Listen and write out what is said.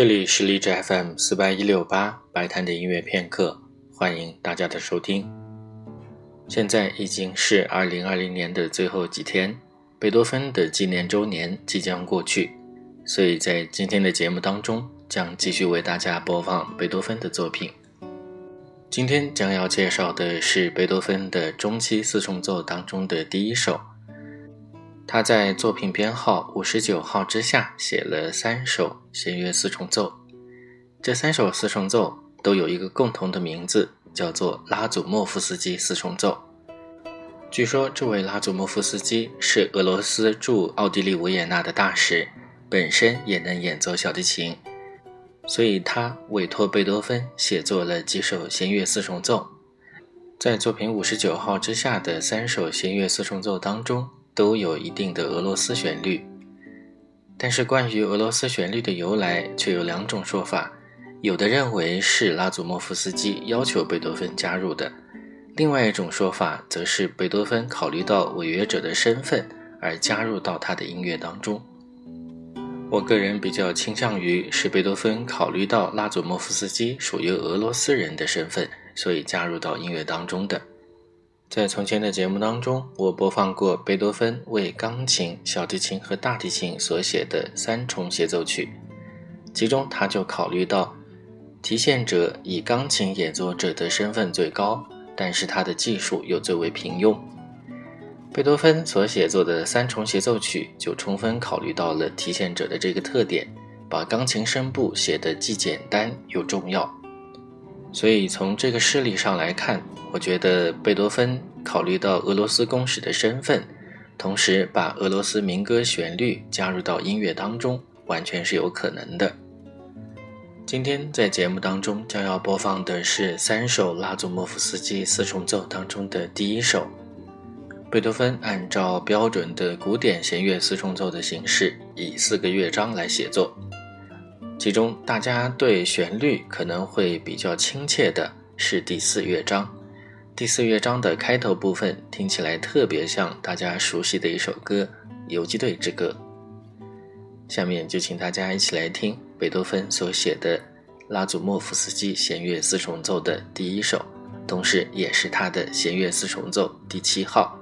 这里是荔枝 FM 四八一六八白谈的音乐片刻，欢迎大家的收听。现在已经是二零二零年的最后几天，贝多芬的纪念周年即将过去，所以在今天的节目当中将继续为大家播放贝多芬的作品。今天将要介绍的是贝多芬的中期四重奏当中的第一首。他在作品编号五十九号之下写了三首弦乐四重奏，这三首四重奏都有一个共同的名字，叫做拉祖莫夫斯基四重奏。据说这位拉祖莫夫斯基是俄罗斯驻奥地利维也纳的大使，本身也能演奏小提琴，所以他委托贝多芬写作了几首弦乐四重奏。在作品五十九号之下的三首弦乐四重奏当中。都有一定的俄罗斯旋律，但是关于俄罗斯旋律的由来却有两种说法。有的认为是拉祖莫夫斯基要求贝多芬加入的，另外一种说法则是贝多芬考虑到违约者的身份而加入到他的音乐当中。我个人比较倾向于是贝多芬考虑到拉祖莫夫斯基属于俄罗斯人的身份，所以加入到音乐当中的。在从前的节目当中，我播放过贝多芬为钢琴、小提琴和大提琴所写的三重协奏曲，其中他就考虑到提线者以钢琴演奏者的身份最高，但是他的技术又最为平庸。贝多芬所写作的三重协奏曲就充分考虑到了提线者的这个特点，把钢琴声部写得既简单又重要。所以从这个事例上来看，我觉得贝多芬考虑到俄罗斯公使的身份，同时把俄罗斯民歌旋律加入到音乐当中，完全是有可能的。今天在节目当中将要播放的是三首拉祖莫夫斯基四重奏当中的第一首。贝多芬按照标准的古典弦乐四重奏的形式，以四个乐章来写作。其中，大家对旋律可能会比较亲切的是第四乐章。第四乐章的开头部分听起来特别像大家熟悉的一首歌《游击队之歌》。下面就请大家一起来听贝多芬所写的拉祖莫夫斯基弦乐四重奏的第一首，同时也是他的弦乐四重奏第七号。